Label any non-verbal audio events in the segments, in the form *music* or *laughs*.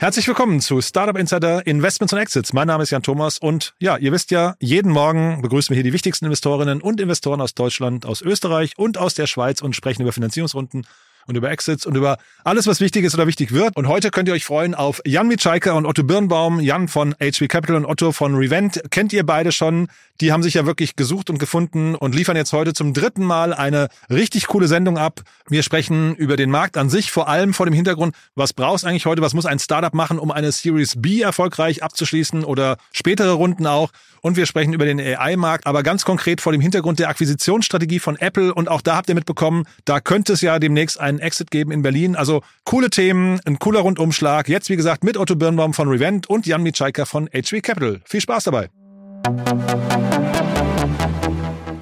Herzlich willkommen zu Startup Insider Investments und Exits. Mein Name ist Jan Thomas und ja, ihr wisst ja, jeden Morgen begrüßen wir hier die wichtigsten Investorinnen und Investoren aus Deutschland, aus Österreich und aus der Schweiz und sprechen über Finanzierungsrunden und über Exits und über alles, was wichtig ist oder wichtig wird. Und heute könnt ihr euch freuen auf Jan Mitschaiker und Otto Birnbaum. Jan von HV Capital und Otto von Revent. Kennt ihr beide schon? Die haben sich ja wirklich gesucht und gefunden und liefern jetzt heute zum dritten Mal eine richtig coole Sendung ab. Wir sprechen über den Markt an sich, vor allem vor dem Hintergrund, was brauchst eigentlich heute, was muss ein Startup machen, um eine Series B erfolgreich abzuschließen oder spätere Runden auch. Und wir sprechen über den AI-Markt, aber ganz konkret vor dem Hintergrund der Akquisitionsstrategie von Apple. Und auch da habt ihr mitbekommen, da könnte es ja demnächst einen Exit geben in Berlin. Also coole Themen, ein cooler Rundumschlag. Jetzt, wie gesagt, mit Otto Birnbaum von Revent und Jan Mitschaiker von HV Capital. Viel Spaß dabei.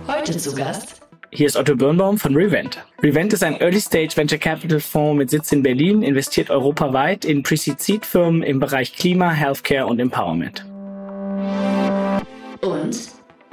Heute zu Gast hier ist Otto Birnbaum von Revent. Revent ist ein Early-Stage Venture Capital Fonds mit Sitz in Berlin, investiert europaweit in Pre-Seed-Firmen im Bereich Klima, Healthcare und Empowerment. Und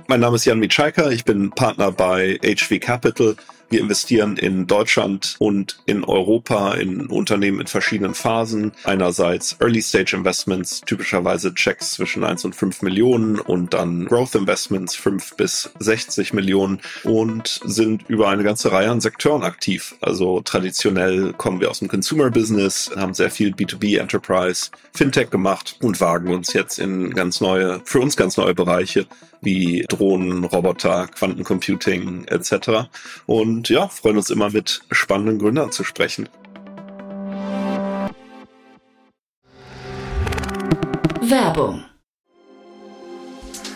Mein Name ist Jan Mitschaiker, ich bin Partner bei HV Capital. Wir investieren in Deutschland und in Europa in Unternehmen in verschiedenen Phasen. Einerseits Early Stage Investments, typischerweise Checks zwischen 1 und 5 Millionen und dann Growth Investments 5 bis 60 Millionen und sind über eine ganze Reihe an Sektoren aktiv. Also traditionell kommen wir aus dem Consumer Business, haben sehr viel B2B Enterprise, Fintech gemacht und wagen uns jetzt in ganz neue, für uns ganz neue Bereiche wie Drohnen, Roboter, Quantencomputing etc. Und ja, freuen uns immer mit spannenden Gründern zu sprechen. Werbung.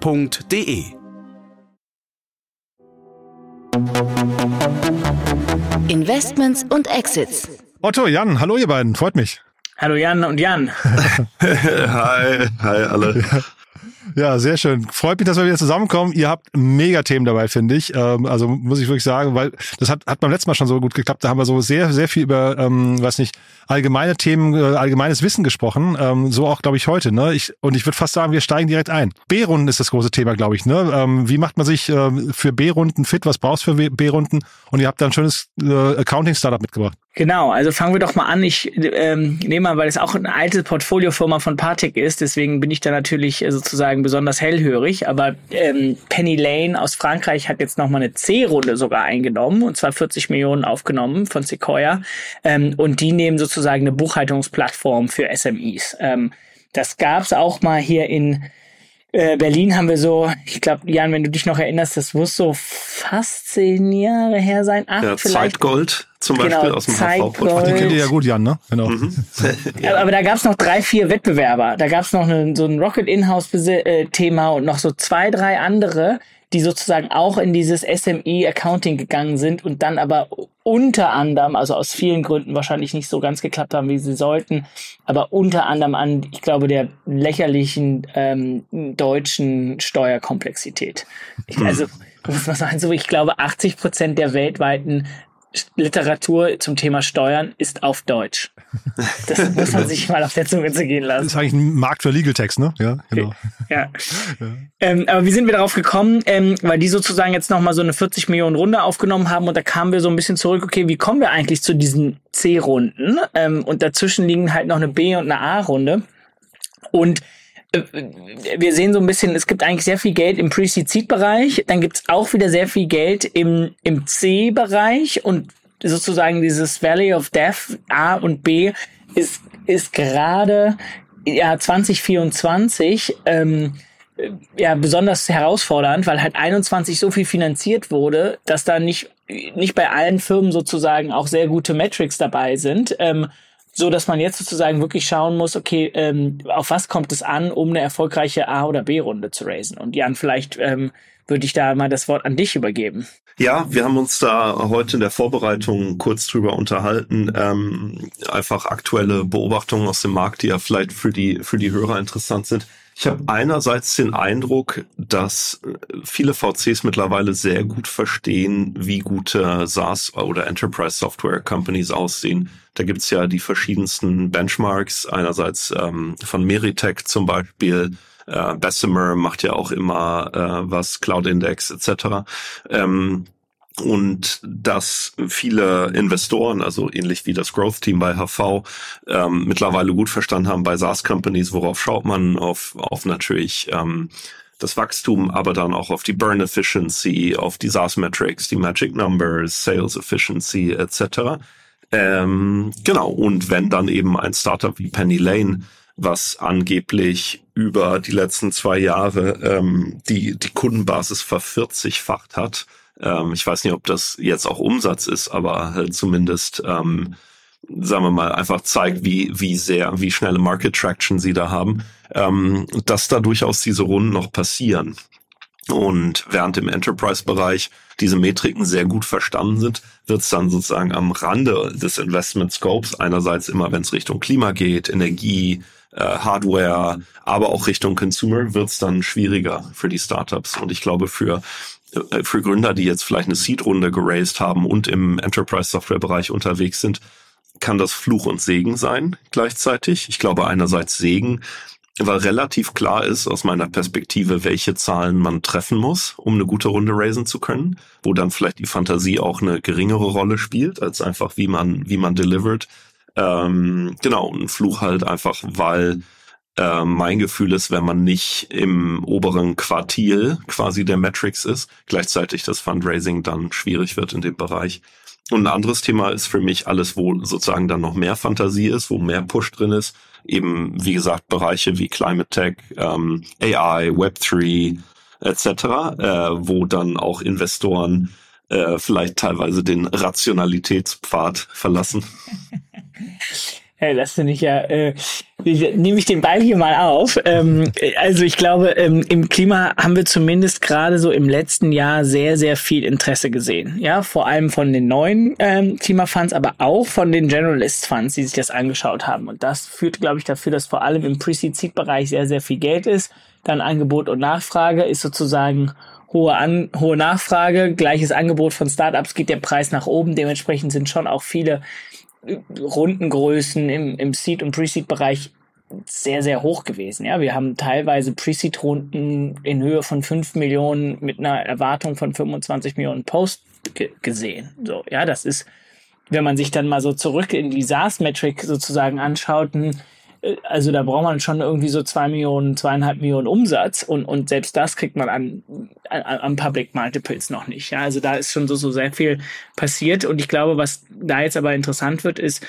www.ftf.de. Investments und Exits. Otto, Jan, hallo ihr beiden, freut mich. Hallo Jan und Jan. *laughs* hi, hi alle. *laughs* Ja, sehr schön. Freut mich, dass wir wieder zusammenkommen. Ihr habt mega Themen dabei, finde ich. Ähm, also muss ich wirklich sagen, weil das hat, hat beim letzten Mal schon so gut geklappt. Da haben wir so sehr, sehr viel über, ähm, weiß nicht, allgemeine Themen, äh, allgemeines Wissen gesprochen. Ähm, so auch, glaube ich, heute. Ne? Ich, und ich würde fast sagen, wir steigen direkt ein. B-Runden ist das große Thema, glaube ich. Ne? Ähm, wie macht man sich äh, für B-Runden fit? Was brauchst du für B-Runden? Und ihr habt da ein schönes äh, Accounting-Startup mitgebracht. Genau, also fangen wir doch mal an. Ich ähm, nehme mal, weil es auch eine alte Portfoliofirma von Partec ist, deswegen bin ich da natürlich äh, sozusagen besonders hellhörig. Aber ähm, Penny Lane aus Frankreich hat jetzt nochmal eine C-Runde sogar eingenommen und zwar 40 Millionen aufgenommen von Sequoia. Ähm, und die nehmen sozusagen eine Buchhaltungsplattform für SMEs. Ähm, das gab's auch mal hier in äh, Berlin haben wir so, ich glaube, Jan, wenn du dich noch erinnerst, das muss so fast zehn Jahre her sein. Acht Ja, vielleicht. Zeitgold zum Genau, Beispiel aus dem Zeitgold. HV-Portfolio. Die kennt ihr ja gut, Jan, ne? Genau. Aber, *laughs* *laughs* aber da gab's noch drei, vier Wettbewerber. Da gab's noch eine, so ein Rocket Inhouse-Thema und noch so zwei, drei andere, die sozusagen auch in dieses SME-Accounting gegangen sind und dann aber unter anderem, also aus vielen Gründen wahrscheinlich nicht so ganz geklappt haben, wie sie sollten, aber unter anderem an, ich glaube, der lächerlichen ähm, deutschen Steuerkomplexität. Ich, also, muss man sagen, so, ich glaube, 80 Prozent der weltweiten Literatur zum Thema Steuern ist auf Deutsch. Das *laughs* muss man sich mal auf der Zunge zergehen Das lassen. ist eigentlich ein Markt für Legal Text, ne? Ja, genau. *laughs* Ja. Ähm, aber wie sind wir darauf gekommen? Ähm, weil die sozusagen jetzt nochmal so eine 40 Millionen Runde aufgenommen haben und da kamen wir so ein bisschen zurück, okay, wie kommen wir eigentlich zu diesen C-Runden? Ähm, und dazwischen liegen halt noch eine B- und eine A-Runde. Und wir sehen so ein bisschen, es gibt eigentlich sehr viel Geld im Pre-Seed-Bereich, dann gibt es auch wieder sehr viel Geld im, im C-Bereich und sozusagen dieses Valley of Death A und B ist, ist gerade ja 2024 ähm, ja besonders herausfordernd, weil halt 21 so viel finanziert wurde, dass da nicht nicht bei allen Firmen sozusagen auch sehr gute Metrics dabei sind. Ähm, so dass man jetzt sozusagen wirklich schauen muss, okay, ähm, auf was kommt es an, um eine erfolgreiche A- oder B-Runde zu raisen? Und Jan, vielleicht ähm, würde ich da mal das Wort an dich übergeben. Ja, wir haben uns da heute in der Vorbereitung kurz drüber unterhalten. Ähm, einfach aktuelle Beobachtungen aus dem Markt, die ja vielleicht für die, für die Hörer interessant sind. Ich habe einerseits den Eindruck, dass viele VCs mittlerweile sehr gut verstehen, wie gute SaaS oder Enterprise Software Companies aussehen. Da gibt's ja die verschiedensten Benchmarks, einerseits ähm, von Meritech zum Beispiel, äh, Bessemer macht ja auch immer äh, was, Cloud Index etc. Ähm, und dass viele Investoren, also ähnlich wie das Growth Team bei HV, ähm, mittlerweile gut verstanden haben bei SaaS-Companies, worauf schaut man auf, auf natürlich ähm, das Wachstum, aber dann auch auf die Burn Efficiency, auf die SaaS-Metrics, die Magic Numbers, Sales Efficiency etc. Ähm, genau, und wenn dann eben ein Startup wie Penny Lane was angeblich über die letzten zwei Jahre ähm, die, die Kundenbasis vervierzigfacht hat. Ähm, ich weiß nicht, ob das jetzt auch Umsatz ist, aber halt zumindest, ähm, sagen wir mal, einfach zeigt, wie, wie sehr, wie schnelle Market Traction sie da haben, ähm, dass da durchaus diese Runden noch passieren. Und während im Enterprise-Bereich diese Metriken sehr gut verstanden sind, wird es dann sozusagen am Rande des Investment Scopes einerseits immer, wenn es Richtung Klima geht, Energie, äh, Hardware, aber auch Richtung Consumer wird es dann schwieriger für die Startups. Und ich glaube, für äh, für Gründer, die jetzt vielleicht eine Seed-Runde geraced haben und im Enterprise-Software-Bereich unterwegs sind, kann das Fluch und Segen sein gleichzeitig. Ich glaube einerseits Segen, weil relativ klar ist aus meiner Perspektive, welche Zahlen man treffen muss, um eine gute Runde raisen zu können, wo dann vielleicht die Fantasie auch eine geringere Rolle spielt, als einfach wie man, wie man delivert. Ähm, genau, ein Fluch halt einfach, weil äh, mein Gefühl ist, wenn man nicht im oberen Quartil quasi der Metrics ist, gleichzeitig das Fundraising dann schwierig wird in dem Bereich. Und ein anderes Thema ist für mich alles, wo sozusagen dann noch mehr Fantasie ist, wo mehr Push drin ist. Eben, wie gesagt, Bereiche wie Climate Tech, ähm, AI, Web3 etc., äh, wo dann auch Investoren äh, vielleicht teilweise den Rationalitätspfad verlassen. *laughs* Hey, das finde ich ja, äh, nehme ich den Ball hier mal auf. Ähm, also ich glaube, ähm, im Klima haben wir zumindest gerade so im letzten Jahr sehr, sehr viel Interesse gesehen. Ja, vor allem von den neuen ähm, Klimafunds, aber auch von den Generalist Funds, die sich das angeschaut haben. Und das führt, glaube ich, dafür, dass vor allem im Pre-Seed-Bereich sehr, sehr viel Geld ist. Dann Angebot und Nachfrage ist sozusagen hohe, An hohe Nachfrage, gleiches Angebot von Startups geht der Preis nach oben. Dementsprechend sind schon auch viele Rundengrößen im, im Seed- und Pre-Seed-Bereich sehr, sehr hoch gewesen. Ja, wir haben teilweise Pre-Seed-Runden in Höhe von 5 Millionen mit einer Erwartung von 25 Millionen Post gesehen. So, ja, das ist, wenn man sich dann mal so zurück in die SaaS-Metric sozusagen anschaut, äh, also da braucht man schon irgendwie so zwei Millionen, zweieinhalb Millionen Umsatz und, und selbst das kriegt man an, an, an Public Multiples noch nicht. Ja, also da ist schon so, so sehr viel passiert und ich glaube, was da jetzt aber interessant wird, ist,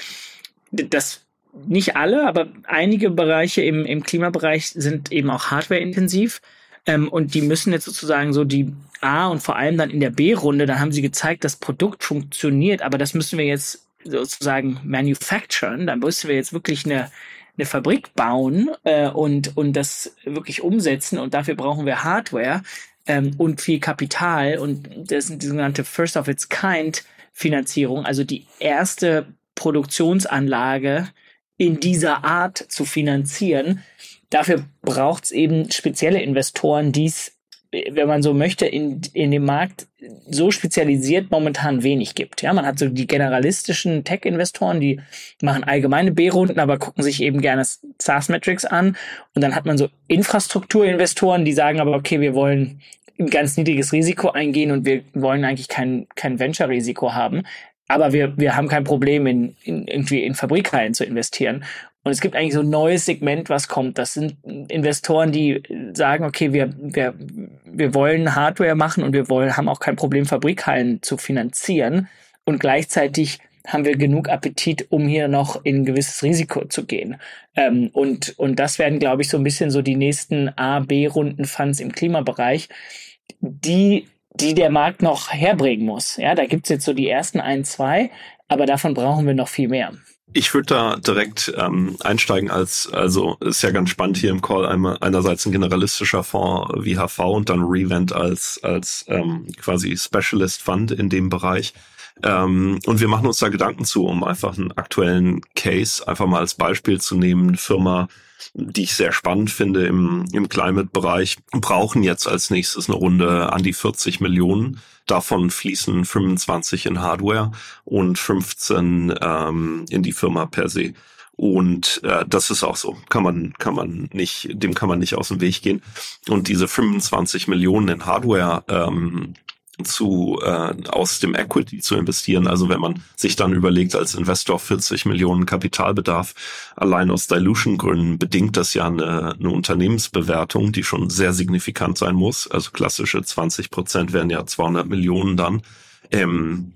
dass nicht alle, aber einige Bereiche im, im Klimabereich sind eben auch hardwareintensiv. Ähm, und die müssen jetzt sozusagen so die A und vor allem dann in der B-Runde, dann haben sie gezeigt, das Produkt funktioniert, aber das müssen wir jetzt sozusagen manufacturen. Da müssen wir jetzt wirklich eine, eine Fabrik bauen äh, und, und das wirklich umsetzen und dafür brauchen wir Hardware ähm, und viel Kapital und das ist die sogenannte First of its Kind Finanzierung, also die erste Produktionsanlage in dieser Art zu finanzieren. Dafür braucht es eben spezielle Investoren, die es wenn man so möchte, in, in dem Markt so spezialisiert momentan wenig gibt. Ja, man hat so die generalistischen Tech-Investoren, die machen allgemeine B-Runden, aber gucken sich eben gerne SaaS-Metrics an. Und dann hat man so Infrastrukturinvestoren, die sagen aber, okay, wir wollen ein ganz niedriges Risiko eingehen und wir wollen eigentlich kein, kein Venture-Risiko haben. Aber wir, wir haben kein Problem, in, in irgendwie in Fabrikhallen zu investieren. Und es gibt eigentlich so ein neues Segment, was kommt. Das sind Investoren, die sagen, okay, wir, wir, wir wollen Hardware machen und wir wollen, haben auch kein Problem, Fabrikhallen zu finanzieren. Und gleichzeitig haben wir genug Appetit, um hier noch in ein gewisses Risiko zu gehen. Ähm, und, und das werden, glaube ich, so ein bisschen so die nächsten A, B-Runden-Funds im Klimabereich, die die der Markt noch herbringen muss. Ja, da gibt's jetzt so die ersten ein, zwei, aber davon brauchen wir noch viel mehr. Ich würde da direkt ähm, einsteigen als, also ist ja ganz spannend hier im Call einmal einerseits ein generalistischer Fonds wie HV und dann Revent als, als ähm, quasi Specialist Fund in dem Bereich. Ähm, und wir machen uns da Gedanken zu, um einfach einen aktuellen Case einfach mal als Beispiel zu nehmen. Eine Firma, die ich sehr spannend finde im, im Climate-Bereich, brauchen jetzt als nächstes eine Runde an die 40 Millionen. Davon fließen 25 in Hardware und 15 ähm, in die Firma per se. Und äh, das ist auch so. Kann man, kann man nicht, dem kann man nicht aus dem Weg gehen. Und diese 25 Millionen in Hardware ähm, zu äh, aus dem Equity zu investieren. Also wenn man sich dann überlegt, als Investor 40 Millionen Kapitalbedarf allein aus Dilution-Gründen bedingt das ja eine, eine Unternehmensbewertung, die schon sehr signifikant sein muss. Also klassische 20 Prozent wären ja 200 Millionen dann. Ähm,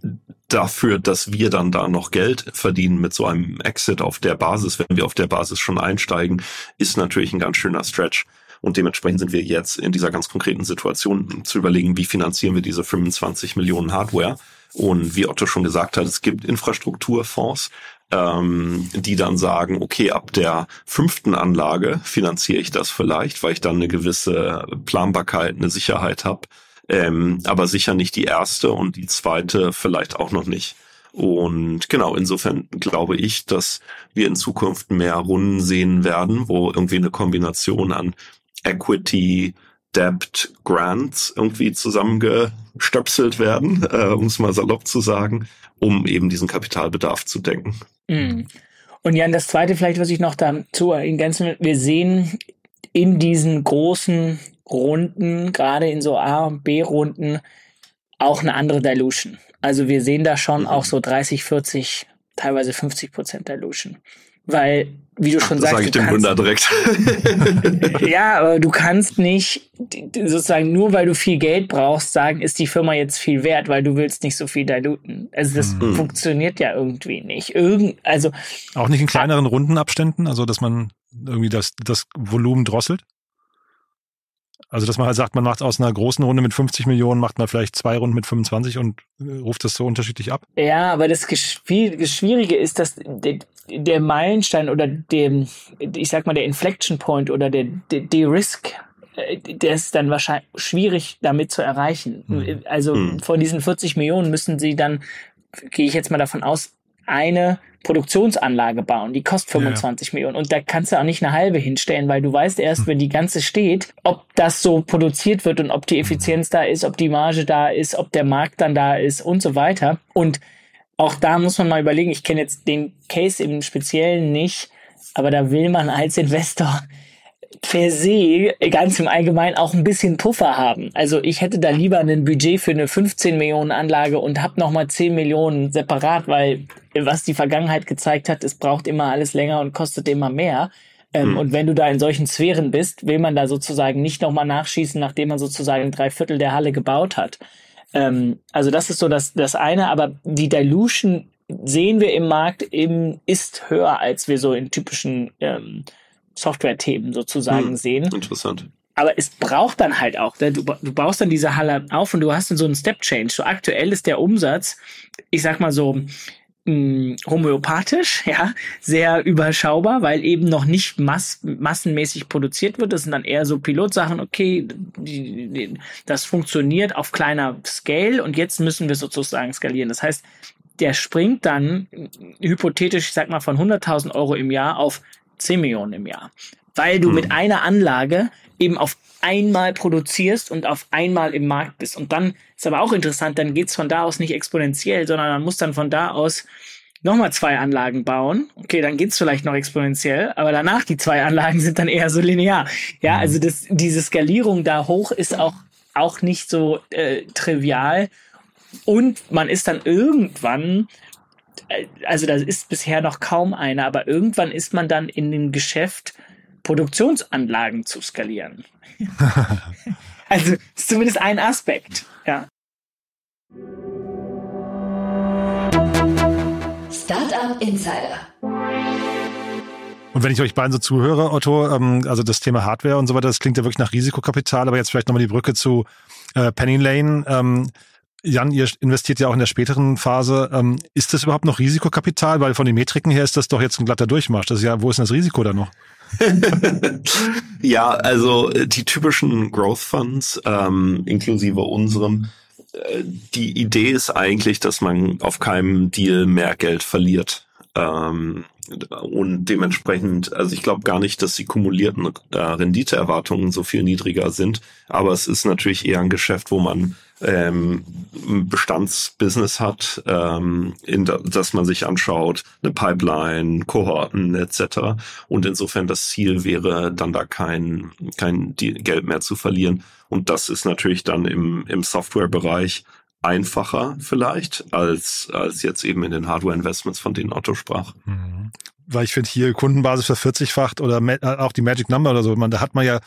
dafür, dass wir dann da noch Geld verdienen mit so einem Exit auf der Basis, wenn wir auf der Basis schon einsteigen, ist natürlich ein ganz schöner Stretch. Und dementsprechend sind wir jetzt in dieser ganz konkreten Situation zu überlegen, wie finanzieren wir diese 25 Millionen Hardware. Und wie Otto schon gesagt hat, es gibt Infrastrukturfonds, ähm, die dann sagen, okay, ab der fünften Anlage finanziere ich das vielleicht, weil ich dann eine gewisse Planbarkeit, eine Sicherheit habe. Ähm, aber sicher nicht die erste und die zweite vielleicht auch noch nicht. Und genau, insofern glaube ich, dass wir in Zukunft mehr Runden sehen werden, wo irgendwie eine Kombination an Equity, Debt, Grants irgendwie zusammengestöpselt werden, *laughs* äh, um es mal salopp zu sagen, um eben diesen Kapitalbedarf zu denken. Mhm. Und Jan, das Zweite vielleicht, was ich noch dazu ergänzen will, wir sehen in diesen großen Runden, gerade in so A- und B-Runden, auch eine andere Dilution. Also wir sehen da schon mhm. auch so 30, 40, teilweise 50 Prozent Dilution. Weil wie du schon das sagst. Sag ich dem Gründer direkt. *laughs* *laughs* ja, aber du kannst nicht sozusagen nur weil du viel Geld brauchst, sagen, ist die Firma jetzt viel wert, weil du willst nicht so viel diluten. Also das mhm. funktioniert ja irgendwie nicht. Irgend, also auch nicht in kleineren Rundenabständen, also dass man irgendwie das, das Volumen drosselt? Also, dass man halt sagt, man macht aus einer großen Runde mit 50 Millionen, macht man vielleicht zwei Runden mit 25 und äh, ruft das so unterschiedlich ab? Ja, aber das, Schwierige ist, dass der Meilenstein oder der, ich sag mal, der Inflection Point oder der, der, der Risk, äh, der ist dann wahrscheinlich schwierig damit zu erreichen. Mhm. Also mhm. von diesen 40 Millionen müssen sie dann, gehe ich jetzt mal davon aus, eine Produktionsanlage bauen, die kostet 25 ja. Millionen. Und da kannst du auch nicht eine halbe hinstellen, weil du weißt erst, hm. wenn die ganze steht, ob das so produziert wird und ob die Effizienz da ist, ob die Marge da ist, ob der Markt dann da ist und so weiter. Und auch da muss man mal überlegen, ich kenne jetzt den Case im Speziellen nicht, aber da will man als Investor per se ganz im Allgemeinen auch ein bisschen Puffer haben. Also ich hätte da lieber ein Budget für eine 15 Millionen Anlage und hab noch mal 10 Millionen separat, weil was die Vergangenheit gezeigt hat, es braucht immer alles länger und kostet immer mehr. Ähm, mhm. Und wenn du da in solchen Sphären bist, will man da sozusagen nicht noch mal nachschießen, nachdem man sozusagen drei Viertel der Halle gebaut hat. Ähm, also das ist so das, das eine, aber die Dilution sehen wir im Markt eben ist höher, als wir so in typischen ähm, Software-Themen sozusagen hm, sehen. Interessant. Aber es braucht dann halt auch, ne? du, du baust dann diese Halle auf und du hast dann so einen Step-Change. So aktuell ist der Umsatz, ich sag mal so, hm, homöopathisch, *laughs* ja, sehr überschaubar, weil eben noch nicht mass massenmäßig produziert wird. Das sind dann eher so Pilotsachen, okay, die, die, das funktioniert auf kleiner Scale und jetzt müssen wir sozusagen skalieren. Das heißt, der springt dann hypothetisch, ich sag mal, von 100.000 Euro im Jahr auf 10 Millionen im Jahr. Weil du hm. mit einer Anlage eben auf einmal produzierst und auf einmal im Markt bist. Und dann ist aber auch interessant, dann geht's von da aus nicht exponentiell, sondern man muss dann von da aus nochmal zwei Anlagen bauen. Okay, dann geht's vielleicht noch exponentiell, aber danach die zwei Anlagen sind dann eher so linear. Ja, hm. also das, diese Skalierung da hoch ist auch, auch nicht so äh, trivial. Und man ist dann irgendwann also da ist bisher noch kaum einer, aber irgendwann ist man dann in dem Geschäft, Produktionsanlagen zu skalieren. *laughs* *laughs* also ist zumindest ein Aspekt, ja. Startup Insider. Und wenn ich euch beiden so zuhöre, Otto, ähm, also das Thema Hardware und so weiter, das klingt ja wirklich nach Risikokapital, aber jetzt vielleicht nochmal die Brücke zu Äh, Penny Lane, ähm, Jan, ihr investiert ja auch in der späteren Phase. Ähm, ist das überhaupt noch Risikokapital? Weil von den Metriken her ist das doch jetzt ein glatter Durchmarsch. Das ist ja, wo ist denn das Risiko da noch? *laughs* ja, also äh, die typischen Growth Funds, ähm, inklusive unserem, äh, die Idee ist eigentlich, dass man auf keinem Deal mehr Geld verliert. Ähm, und dementsprechend, also ich glaube gar nicht, dass die kumulierten äh, Renditeerwartungen so viel niedriger sind, aber es ist natürlich eher ein Geschäft, wo man ähm, Bestandsbusiness hat, ähm, in da, dass man sich anschaut, eine Pipeline, Kohorten etc. Und insofern das Ziel wäre, dann da kein, kein Geld mehr zu verlieren. Und das ist natürlich dann im, im Softwarebereich einfacher vielleicht als, als jetzt eben in den Hardware-Investments, von denen Otto sprach. Mhm. Weil ich finde hier Kundenbasis vervierzigfacht oder auch die Magic Number oder so, man, da hat man ja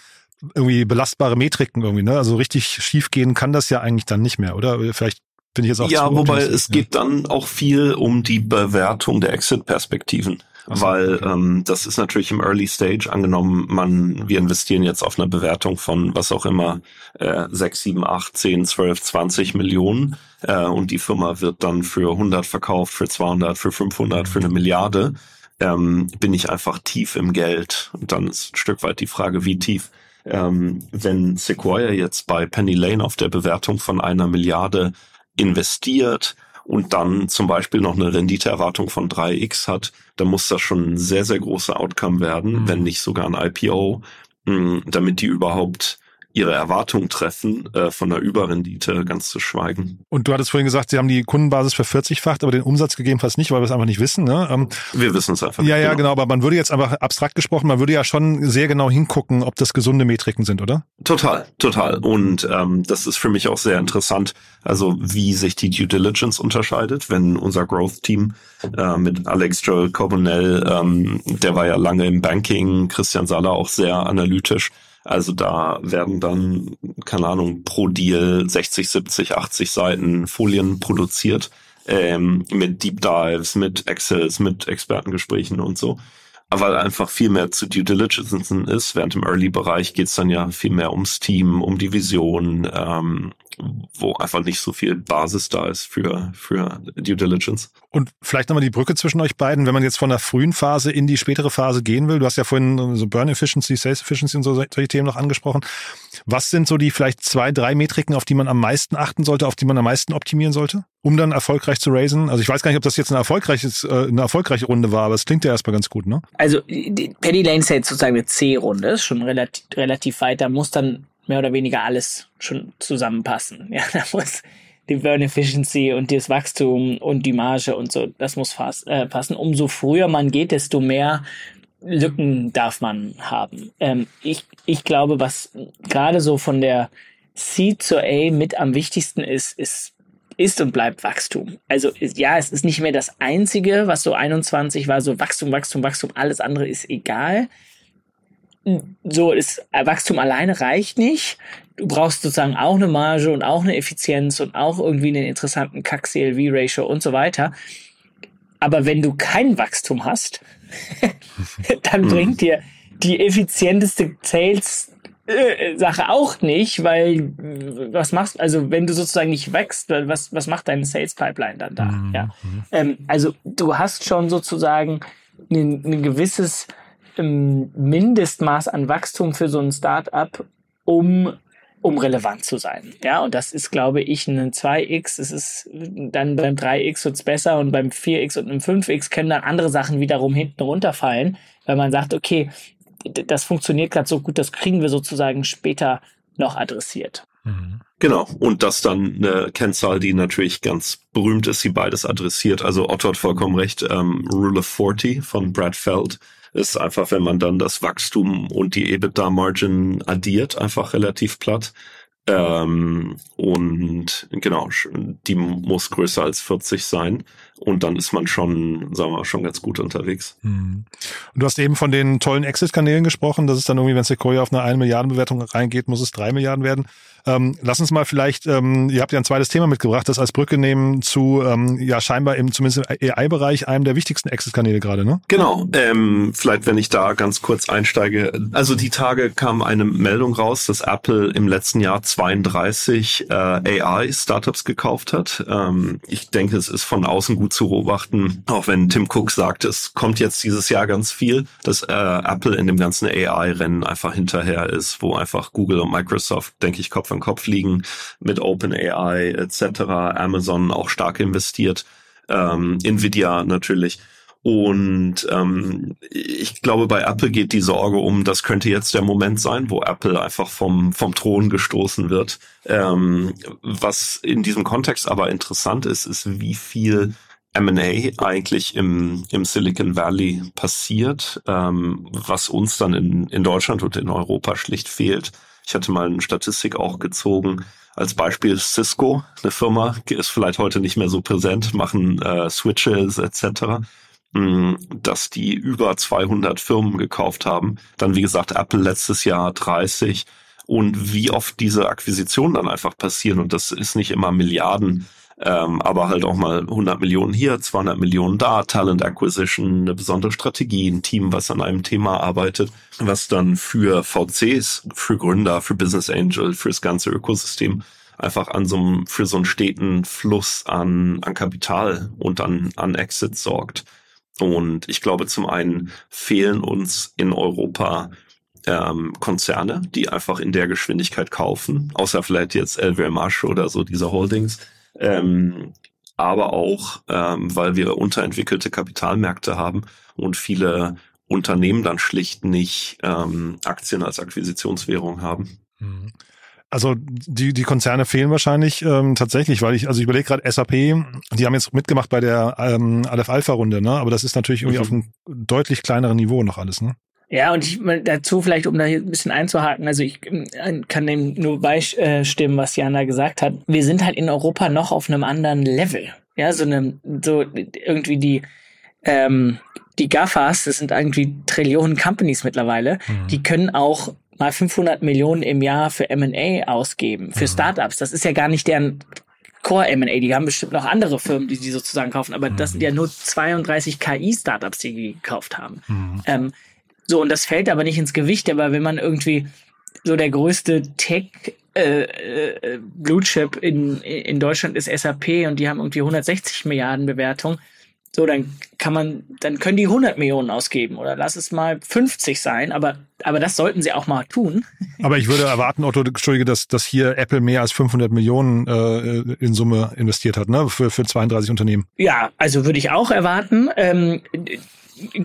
irgendwie belastbare Metriken irgendwie, ne? Also richtig schief gehen kann das ja eigentlich dann nicht mehr, oder? Vielleicht finde ich jetzt auch Ja, wobei es ja. geht dann auch viel um die Bewertung der Exit-Perspektiven. So, weil okay. ähm, das ist natürlich im Early Stage angenommen, man, wir investieren jetzt auf eine Bewertung von was auch immer, äh, 6, 7, 8, 10, 12, 20 Millionen äh, und die Firma wird dann für 100 verkauft, für 200, für 500, für eine Milliarde, ähm, bin ich einfach tief im Geld. Und dann ist ein Stück weit die Frage, wie tief ähm, wenn Sequoia jetzt bei Penny Lane auf der Bewertung von einer Milliarde investiert und dann zum Beispiel noch eine Renditeerwartung von 3x hat, dann muss das schon ein sehr, sehr großer Outcome werden, mhm. wenn nicht sogar ein IPO, mh, damit die überhaupt ihre Erwartungen treffen, äh, von der Überrendite ganz zu schweigen. Und du hattest vorhin gesagt, sie haben die Kundenbasis vervierzigfacht, aber den Umsatz gegebenenfalls nicht, weil wir es einfach nicht wissen. Ne? Ähm, wir wissen es einfach nicht. Ja, ja, genau. genau. Aber man würde jetzt einfach abstrakt gesprochen, man würde ja schon sehr genau hingucken, ob das gesunde Metriken sind, oder? Total, total. Und ähm, das ist für mich auch sehr interessant, also wie sich die Due Diligence unterscheidet, wenn unser Growth-Team äh, mit Alex Joel Cobonell, ähm, der war ja lange im Banking, Christian Saller auch sehr analytisch, also da werden dann, keine Ahnung, pro Deal 60, 70, 80 Seiten Folien produziert ähm, mit Deep Dives, mit Excels, mit Expertengesprächen und so. Aber weil einfach viel mehr zu Due Diligence ist, während im Early-Bereich geht's dann ja viel mehr ums Team, um die Vision, ähm, wo einfach nicht so viel Basis da ist für, für Due Diligence. Und vielleicht nochmal die Brücke zwischen euch beiden, wenn man jetzt von der frühen Phase in die spätere Phase gehen will. Du hast ja vorhin so Burn Efficiency, Sales Efficiency und so, solche Themen noch angesprochen. Was sind so die vielleicht zwei, drei Metriken, auf die man am meisten achten sollte, auf die man am meisten optimieren sollte, um dann erfolgreich zu raisen? Also ich weiß gar nicht, ob das jetzt eine, erfolgreiches, äh, eine erfolgreiche Runde war, aber es klingt ja erstmal ganz gut, ne? Also die Penny Lane ist ja jetzt sozusagen eine C-Runde, ist schon relativ, relativ weit. Da muss dann mehr oder weniger alles schon zusammenpassen. *laughs* Ja, da muss die Burn Efficiency und das Wachstum und die Marge und so, das muss fast, äh, passen. Umso früher man geht, desto mehr Lücken darf man haben. Ähm, ich, ich glaube, was gerade so von der C zur A mit am wichtigsten ist, ist ist und bleibt Wachstum. Also ja, es ist nicht mehr das Einzige, was so 21 war, so Wachstum, Wachstum, Wachstum, alles andere ist egal so ist Wachstum alleine reicht nicht. Du brauchst sozusagen auch eine Marge und auch eine Effizienz und auch irgendwie einen interessanten CAC-CLV-Ratio und so weiter. Aber wenn du kein Wachstum hast, *laughs* dann bringt dir die effizienteste Sales Sache auch nicht, weil was machst also wenn du sozusagen nicht wächst, was was macht deine Sales Pipeline dann da? Mhm. Ja, ähm, also du hast schon sozusagen ein, ein gewisses Mindestmaß an Wachstum für so ein Startup, um um relevant zu sein. Ja, und das ist, glaube ich, ein 2x. Es ist dann beim 3x wird's besser und beim 4x und einem 5x können dann andere Sachen wiederum hinten runterfallen, weil man sagt, okay, das funktioniert gerade so gut, das kriegen wir sozusagen später noch adressiert. Mhm. Genau. Und das dann eine Kennzahl, die natürlich ganz berühmt ist, die beides adressiert. Also Otto hat vollkommen recht. Ähm, Rule of 40 von Brad Feld ist einfach, wenn man dann das Wachstum und die EBITDA-Margin addiert, einfach relativ platt. Ähm, und genau, die muss größer als 40 sein. Und dann ist man schon, sagen wir, schon ganz gut unterwegs. Hm. Du hast eben von den tollen Exit-Kanälen gesprochen. Das ist dann irgendwie, wenn Sequoia auf eine 1 Milliarden Bewertung reingeht, muss es 3 Milliarden werden. Ähm, lass uns mal vielleicht, ähm, ihr habt ja ein zweites Thema mitgebracht, das als Brücke nehmen zu, ähm, ja, scheinbar im, zumindest im AI-Bereich, einem der wichtigsten Exit-Kanäle gerade, ne? Genau. Ähm, vielleicht, wenn ich da ganz kurz einsteige. Also die Tage kam eine Meldung raus, dass Apple im letzten Jahr 32 äh, AI-Startups gekauft hat. Ähm, ich denke, es ist von außen gut zu beobachten, auch wenn Tim Cook sagt, es kommt jetzt dieses Jahr ganz viel, dass äh, Apple in dem ganzen AI-Rennen einfach hinterher ist, wo einfach Google und Microsoft, denke ich, Kopf an Kopf liegen mit OpenAI etc. Amazon auch stark investiert, ähm, Nvidia natürlich. Und ähm, ich glaube, bei Apple geht die Sorge um, das könnte jetzt der Moment sein, wo Apple einfach vom, vom Thron gestoßen wird. Ähm, was in diesem Kontext aber interessant ist, ist, wie viel M&A eigentlich im, im Silicon Valley passiert, ähm, was uns dann in, in Deutschland und in Europa schlicht fehlt. Ich hatte mal eine Statistik auch gezogen. Als Beispiel Cisco, eine Firma, ist vielleicht heute nicht mehr so präsent, machen äh, Switches etc dass die über 200 Firmen gekauft haben. Dann, wie gesagt, Apple letztes Jahr 30. Und wie oft diese Akquisitionen dann einfach passieren. Und das ist nicht immer Milliarden, ähm, aber halt auch mal 100 Millionen hier, 200 Millionen da, Talent Acquisition, eine besondere Strategie, ein Team, was an einem Thema arbeitet, was dann für VCs, für Gründer, für Business Angel, fürs ganze Ökosystem einfach an so einem, für so einen steten Fluss an, an Kapital und an, an Exit sorgt. Und ich glaube, zum einen fehlen uns in Europa ähm, Konzerne, die einfach in der Geschwindigkeit kaufen, außer vielleicht jetzt LVMH oder so diese Holdings. Ähm, aber auch, ähm, weil wir unterentwickelte Kapitalmärkte haben und viele Unternehmen dann schlicht nicht ähm, Aktien als Akquisitionswährung haben. Mhm. Also die, die Konzerne fehlen wahrscheinlich ähm, tatsächlich, weil ich, also ich überlege gerade SAP, die haben jetzt mitgemacht bei der ähm, Aleph Alpha Runde, ne? Aber das ist natürlich irgendwie mhm. auf einem deutlich kleineren Niveau noch alles, ne? Ja, und ich dazu vielleicht, um da hier ein bisschen einzuhaken, also ich äh, kann dem nur beistimmen, was Jana gesagt hat. Wir sind halt in Europa noch auf einem anderen Level. Ja, so einem, so irgendwie die, ähm, die GAFAs, das sind irgendwie Trillionen Companies mittlerweile, mhm. die können auch mal 500 Millionen im Jahr für M&A ausgeben, für mhm. Startups. Das ist ja gar nicht deren Core M&A. Die haben bestimmt noch andere Firmen, die die sozusagen kaufen, aber mhm. das sind ja nur 32 KI-Startups, die die gekauft haben. Mhm. Ähm, so, und das fällt aber nicht ins Gewicht, aber wenn man irgendwie so der größte Tech äh, äh, Blue Chip in, in Deutschland ist SAP und die haben irgendwie 160 Milliarden Bewertung. So, dann kann man, dann können die 100 Millionen ausgeben oder lass es mal 50 sein, aber, aber das sollten sie auch mal tun. *laughs* Aber ich würde erwarten, Otto, Entschuldige, dass, dass hier Apple mehr als 500 Millionen äh, in Summe investiert hat, ne, für, für 32 Unternehmen. Ja, also würde ich auch erwarten. Ähm,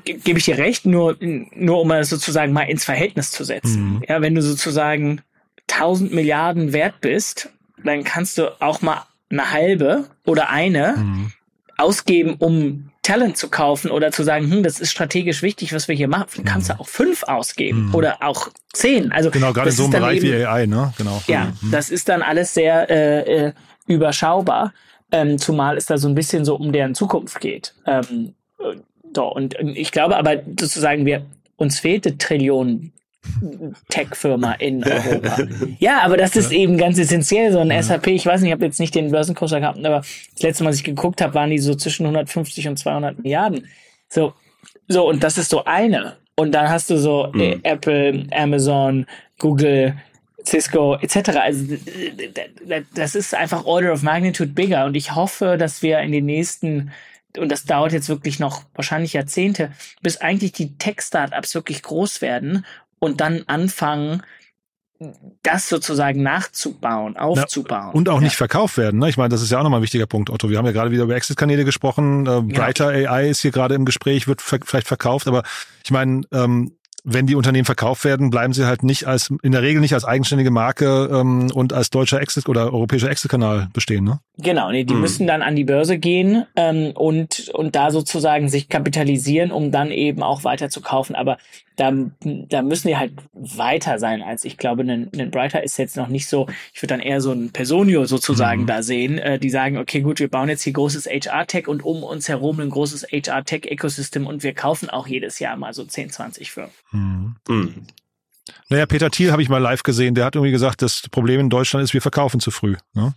gebe ich dir recht, nur, nur um es sozusagen mal ins Verhältnis zu setzen. Mhm. Ja, wenn du sozusagen 1000 Milliarden wert bist, dann kannst du auch mal eine halbe oder eine mhm ausgeben, um Talent zu kaufen oder zu sagen, hm, das ist strategisch wichtig, was wir hier machen, kannst du mhm. auch fünf ausgeben mhm. oder auch zehn. Also genau, gerade so einem Bereich eben, wie AI, ne? Genau. Ja, mhm. das ist dann alles sehr äh, äh, überschaubar, ähm, zumal es da so ein bisschen so um deren Zukunft geht. Ähm, äh, so, und ich glaube aber sozusagen, wir uns fehlte Trillionen Tech-Firma in *laughs* Europa. ja, aber das ist eben ganz essentiell, so ein ja. SAP. Ich weiß nicht, ich habe jetzt nicht den Börsenkurs gehabt, aber das letzte Mal, als ich geguckt habe, waren die so zwischen 150 und 200 Milliarden. So, so und das ist so eine. Und dann hast du so mhm. äh, Apple, Amazon, Google, Cisco etc. Also das ist einfach Order of Magnitude bigger. Und ich hoffe, dass wir in den nächsten und das dauert jetzt wirklich noch wahrscheinlich Jahrzehnte, bis eigentlich die Tech-Startups wirklich groß werden und dann anfangen, das sozusagen nachzubauen, aufzubauen. Ja, und auch nicht verkauft werden. Ne? Ich meine, das ist ja auch nochmal ein wichtiger Punkt, Otto. Wir haben ja gerade wieder über Exit-Kanäle gesprochen. Äh, Brighter ja. AI ist hier gerade im Gespräch, wird vielleicht verkauft. Aber ich meine, ähm, wenn die Unternehmen verkauft werden, bleiben sie halt nicht als, in der Regel nicht als eigenständige Marke ähm, und als deutscher Exit oder europäischer Exit-Kanal bestehen, ne? Genau, nee, die mhm. müssen dann an die Börse gehen ähm, und, und da sozusagen sich kapitalisieren, um dann eben auch weiter zu kaufen. Aber da, da müssen die halt weiter sein als ich glaube, ein, ein Brighter ist jetzt noch nicht so, ich würde dann eher so ein Personio sozusagen mhm. da sehen, äh, die sagen, okay, gut, wir bauen jetzt hier großes HR-Tech und um uns herum ein großes HR-Tech-Ökosystem und wir kaufen auch jedes Jahr mal so 10, 20 Firmen. Mhm. Mhm. Naja, Peter Thiel habe ich mal live gesehen, der hat irgendwie gesagt, das Problem in Deutschland ist, wir verkaufen zu früh. Ne?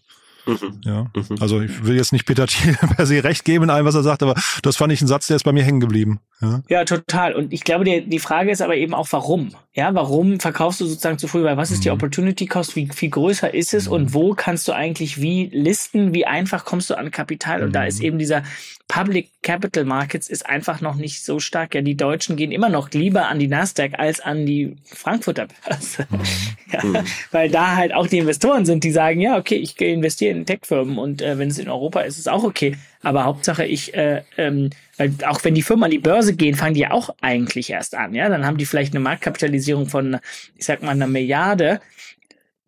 Mhm. Ja, mhm. also ich will jetzt nicht Peter Thiel *laughs* per se recht geben in allem, was er sagt, aber das fand ich ein Satz, der ist bei mir hängen geblieben. Ja, ja total. Und ich glaube, die, die Frage ist aber eben auch, warum? Ja, warum verkaufst du sozusagen zu früh? Weil was ist die Mhm. Opportunity Cost? Wie viel größer ist es? Und wo kannst du eigentlich wie listen? Wie einfach kommst du an Kapital? Und da Mhm. ist eben dieser Public Capital Markets ist einfach noch nicht so stark. Ja, die Deutschen gehen immer noch lieber an die Nasdaq als an die Frankfurter Börse. Mhm. *laughs* Ja, weil da halt auch die Investoren sind, die sagen, ja, okay, ich investiere in Tech-Firmen und äh, wenn es in Europa ist, ist es auch okay. Aber Hauptsache ich, äh, ähm, weil auch wenn die Firmen an die Börse gehen, fangen die ja auch eigentlich erst an. Ja, dann haben die vielleicht eine Marktkapitalisierung von, ich sag mal, einer Milliarde.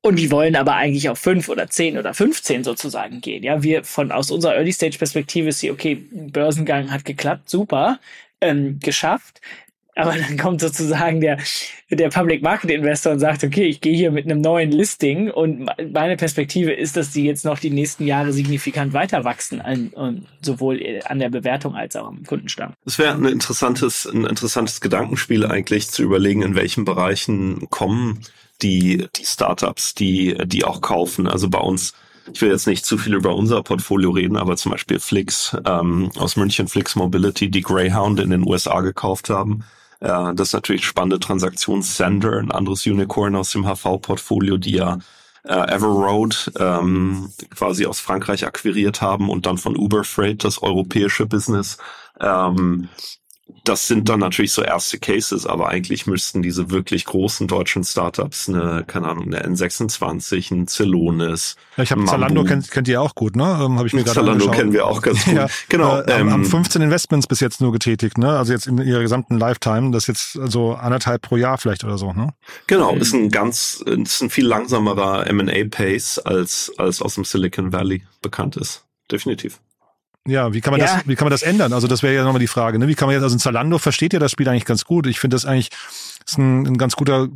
Und die wollen aber eigentlich auf fünf oder zehn oder 15 sozusagen gehen. Ja, wir von aus unserer Early Stage Perspektive ist sie, okay, Börsengang hat geklappt, super, ähm, geschafft. Aber dann kommt sozusagen der, der Public Market Investor und sagt, okay, ich gehe hier mit einem neuen Listing und meine Perspektive ist, dass die jetzt noch die nächsten Jahre signifikant weiter wachsen, an, an, sowohl an der Bewertung als auch am Kundenstamm. Es wäre ein interessantes, ein interessantes Gedankenspiel eigentlich zu überlegen, in welchen Bereichen kommen die, die Startups, die, die auch kaufen. Also bei uns, ich will jetzt nicht zu viel über unser Portfolio reden, aber zum Beispiel Flix ähm, aus München, Flix Mobility, die Greyhound in den USA gekauft haben. Äh, das ist natürlich spannende Transaktion. Sender, ein anderes Unicorn aus dem HV-Portfolio, die ja äh, Everroad ähm, quasi aus Frankreich akquiriert haben und dann von Uber Freight, das europäische Business. Ähm, das sind dann natürlich so erste Cases, aber eigentlich müssten diese wirklich großen deutschen Startups eine, keine Ahnung, eine N26, ein Celonis. Ja, ich habe. Zalando kennt, kennt ihr auch gut, ne? Ähm, habe ich mir gerade Zalando kennen wir auch *laughs* ganz gut. Ja, genau. Äh, ähm, haben ähm, 15 Investments bis jetzt nur getätigt, ne? Also jetzt in ihrer gesamten Lifetime, das jetzt also anderthalb pro Jahr vielleicht oder so, ne? Genau, ist ein ganz, ist ein viel langsamerer M&A-Pace als, als aus dem Silicon Valley bekannt ist. Definitiv. Ja, wie kann man Ja. das, wie kann man das ändern? Also das wäre ja nochmal die Frage, ne? Wie kann man jetzt, also ein Zalando versteht ja das Spiel eigentlich ganz gut. Ich finde das eigentlich ist ein, ein ganz guter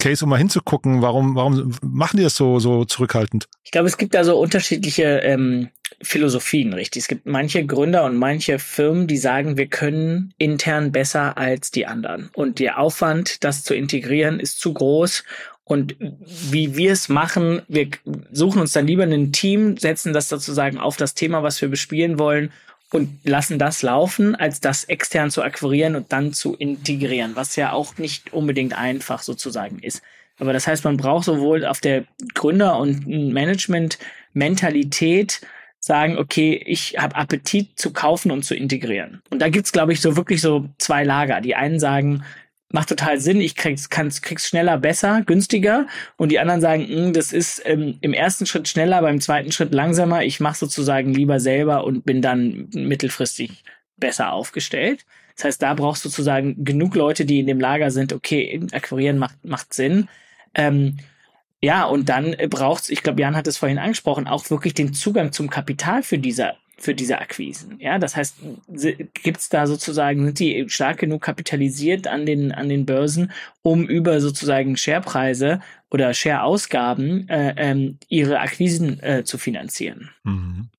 Case, um mal hinzugucken, warum, warum machen die das so, so zurückhaltend? Ich glaube, es gibt da so unterschiedliche ähm, Philosophien, richtig. Es gibt manche Gründer und manche Firmen, die sagen, wir können intern besser als die anderen. Und der Aufwand, das zu integrieren, ist zu groß. Und wie wir es machen, wir suchen uns dann lieber ein Team, setzen das sozusagen auf das Thema, was wir bespielen wollen und lassen das laufen, als das extern zu akquirieren und dann zu integrieren, was ja auch nicht unbedingt einfach sozusagen ist. Aber das heißt, man braucht sowohl auf der Gründer- und Management-Mentalität sagen, okay, ich habe Appetit zu kaufen und zu integrieren. Und da gibt's, glaube ich, so wirklich so zwei Lager. Die einen sagen, macht total Sinn, ich krieg's, kann's, krieg's schneller, besser, günstiger. Und die anderen sagen, "Hm, das ist ähm, im ersten Schritt schneller, beim zweiten Schritt langsamer. Ich mache sozusagen lieber selber und bin dann mittelfristig besser aufgestellt. Das heißt, da brauchst du sozusagen genug Leute, die in dem Lager sind, okay, akquirieren macht, macht Sinn. Ähm, ja, und dann braucht's, ich glaube, Jan hat es vorhin angesprochen, auch wirklich den Zugang zum Kapital für diese, für diese Akquisen. Ja, das heißt, gibt's da sozusagen, sind die stark genug kapitalisiert an den, an den Börsen, um über sozusagen Sharepreise oder Share-Ausgaben äh, ähm, ihre Akquisen äh, zu finanzieren? Mhm.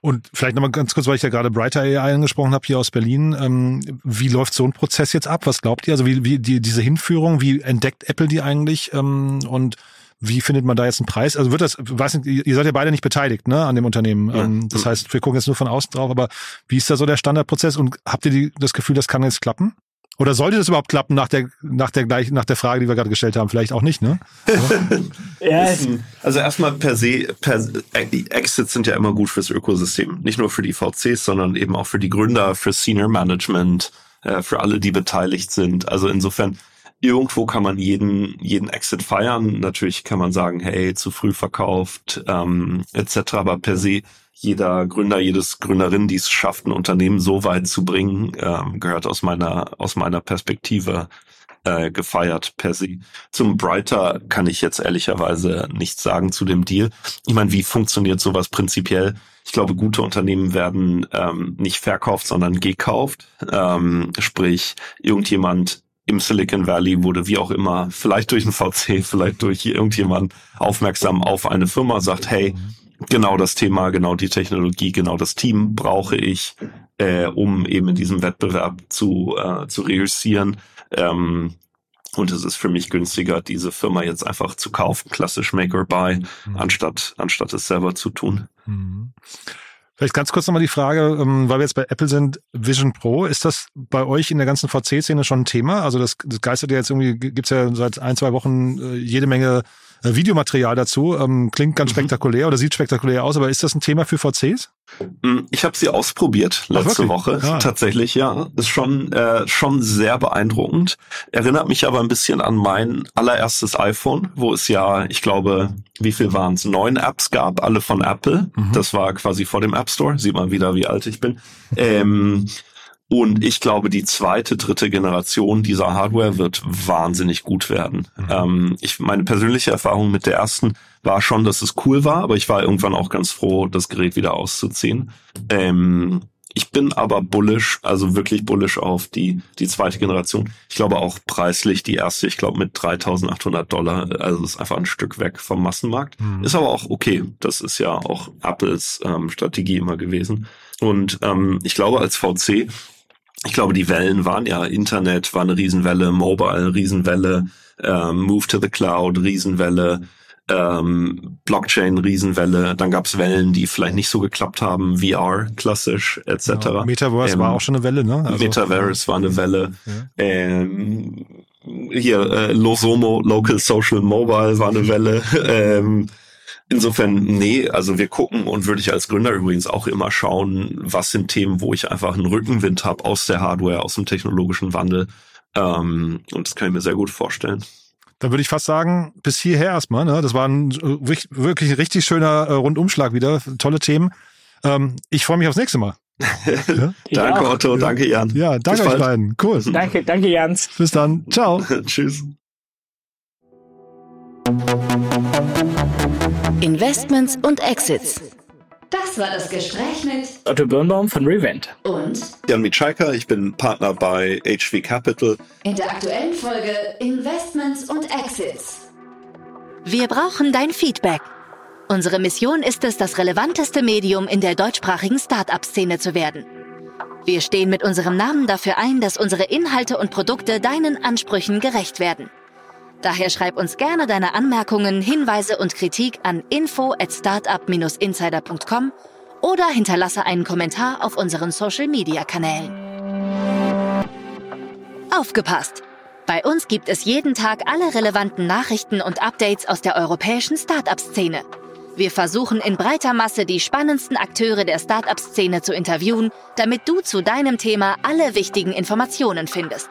Und vielleicht nochmal ganz kurz, weil ich ja gerade Brighter AI angesprochen habe hier aus Berlin. Ähm, wie läuft so ein Prozess jetzt ab? Was glaubt ihr? Also wie, wie die, diese Hinführung, wie entdeckt Apple die eigentlich? Ähm, und wie findet man da jetzt einen Preis? Also wird das, weiß nicht, ihr seid ja beide nicht beteiligt, ne, an dem Unternehmen. Ja. Ähm, das heißt, wir gucken jetzt nur von außen drauf, aber wie ist da so der Standardprozess und habt ihr die, das Gefühl, das kann jetzt klappen? Oder sollte das überhaupt klappen nach der, nach der gleich, nach der Frage, die wir gerade gestellt haben? Vielleicht auch nicht, ne? Also erstmal per se, per, die Exits sind ja immer gut fürs Ökosystem. Nicht nur für die VCs, sondern eben auch für die Gründer, für Senior Management, äh, für alle, die beteiligt sind. Also insofern, irgendwo kann man jeden, jeden Exit feiern. Natürlich kann man sagen, hey, zu früh verkauft, ähm, etc. Aber per se, jeder Gründer, jedes Gründerin, die es schafft, ein Unternehmen so weit zu bringen, ähm, gehört aus meiner, aus meiner Perspektive äh, gefeiert per se. Zum Brighter kann ich jetzt ehrlicherweise nichts sagen zu dem Deal. Ich meine, wie funktioniert sowas prinzipiell? Ich glaube, gute Unternehmen werden ähm, nicht verkauft, sondern gekauft. Ähm, sprich, irgendjemand im Silicon Valley wurde wie auch immer, vielleicht durch einen VC, vielleicht durch irgendjemand aufmerksam auf eine Firma, sagt, hey, genau das Thema, genau die Technologie, genau das Team brauche ich, äh, um eben in diesem Wettbewerb zu, äh, zu reüssieren. Ähm, und es ist für mich günstiger, diese Firma jetzt einfach zu kaufen, klassisch Make or Buy, Mhm. anstatt, anstatt es selber zu tun. Mhm. Vielleicht ganz kurz nochmal die Frage, ähm, weil wir jetzt bei Apple sind, Vision Pro, ist das bei euch in der ganzen VC-Szene schon ein Thema? Also das, das geistert ja jetzt irgendwie, gibt's ja seit ein, zwei Wochen äh, jede Menge Videomaterial dazu. Ähm, klingt ganz mhm. spektakulär oder sieht spektakulär aus, aber ist das ein Thema für VCs? Mm, ich habe sie ausprobiert letzte Ach, Woche. Ja. Tatsächlich, ja. Ist schon, äh, schon sehr beeindruckend. Erinnert mich aber ein bisschen an mein allererstes iPhone, wo es ja, ich glaube, wie viel waren es? Neun Apps gab, alle von Apple. Mhm. Das war quasi vor dem App Store. Sieht man wieder, wie alt ich bin. Ähm, und ich glaube, die zweite, dritte Generation dieser Hardware wird wahnsinnig gut werden. Mhm. Ähm, ich, meine persönliche Erfahrung mit der ersten war schon, dass es cool war, aber ich war irgendwann auch ganz froh, das Gerät wieder auszuziehen. Ähm, ich bin aber bullish, also wirklich bullish auf die, die zweite Generation. Ich glaube auch preislich die erste, ich glaube mit 3800 Dollar, also ist einfach ein Stück weg vom Massenmarkt. Mhm. Ist aber auch okay. Das ist ja auch Apples ähm, Strategie immer gewesen. Und ähm, ich glaube als VC ich glaube, die Wellen waren ja Internet war eine Riesenwelle, Mobile Riesenwelle, ähm, Move to the Cloud Riesenwelle, ähm, Blockchain Riesenwelle. Dann gab's Wellen, die vielleicht nicht so geklappt haben, VR klassisch etc. Ja, Metaverse ähm, war auch schon eine Welle, ne? Also, Metaverse war eine Welle. Ja. Ähm, hier äh, Losomo Local Social Mobile war eine Welle. *laughs* ähm, Insofern, nee, also wir gucken und würde ich als Gründer übrigens auch immer schauen, was sind Themen, wo ich einfach einen Rückenwind habe aus der Hardware, aus dem technologischen Wandel. Ähm, und das kann ich mir sehr gut vorstellen. Dann würde ich fast sagen, bis hierher erstmal. Ne? Das war ein wirklich richtig schöner äh, Rundumschlag wieder. Tolle Themen. Ähm, ich freue mich aufs nächste Mal. *laughs* ja? danke, Otto. Danke, Jan. Ja, danke euch beiden. Cool. Danke, danke, Jans. Bis dann. Ciao. *laughs* Tschüss. Investments und Exits. Das war das Gespräch mit Otto Birnbaum von Revent und Jan Mitschaika, ich bin Partner bei HV Capital. In der aktuellen Folge Investments und Exits. Wir brauchen dein Feedback. Unsere Mission ist es, das relevanteste Medium in der deutschsprachigen Start-up-Szene zu werden. Wir stehen mit unserem Namen dafür ein, dass unsere Inhalte und Produkte deinen Ansprüchen gerecht werden. Daher schreib uns gerne deine Anmerkungen, Hinweise und Kritik an info at startup-insider.com oder hinterlasse einen Kommentar auf unseren Social-Media-Kanälen. Aufgepasst! Bei uns gibt es jeden Tag alle relevanten Nachrichten und Updates aus der europäischen Startup-Szene. Wir versuchen in breiter Masse die spannendsten Akteure der Startup-Szene zu interviewen, damit du zu deinem Thema alle wichtigen Informationen findest.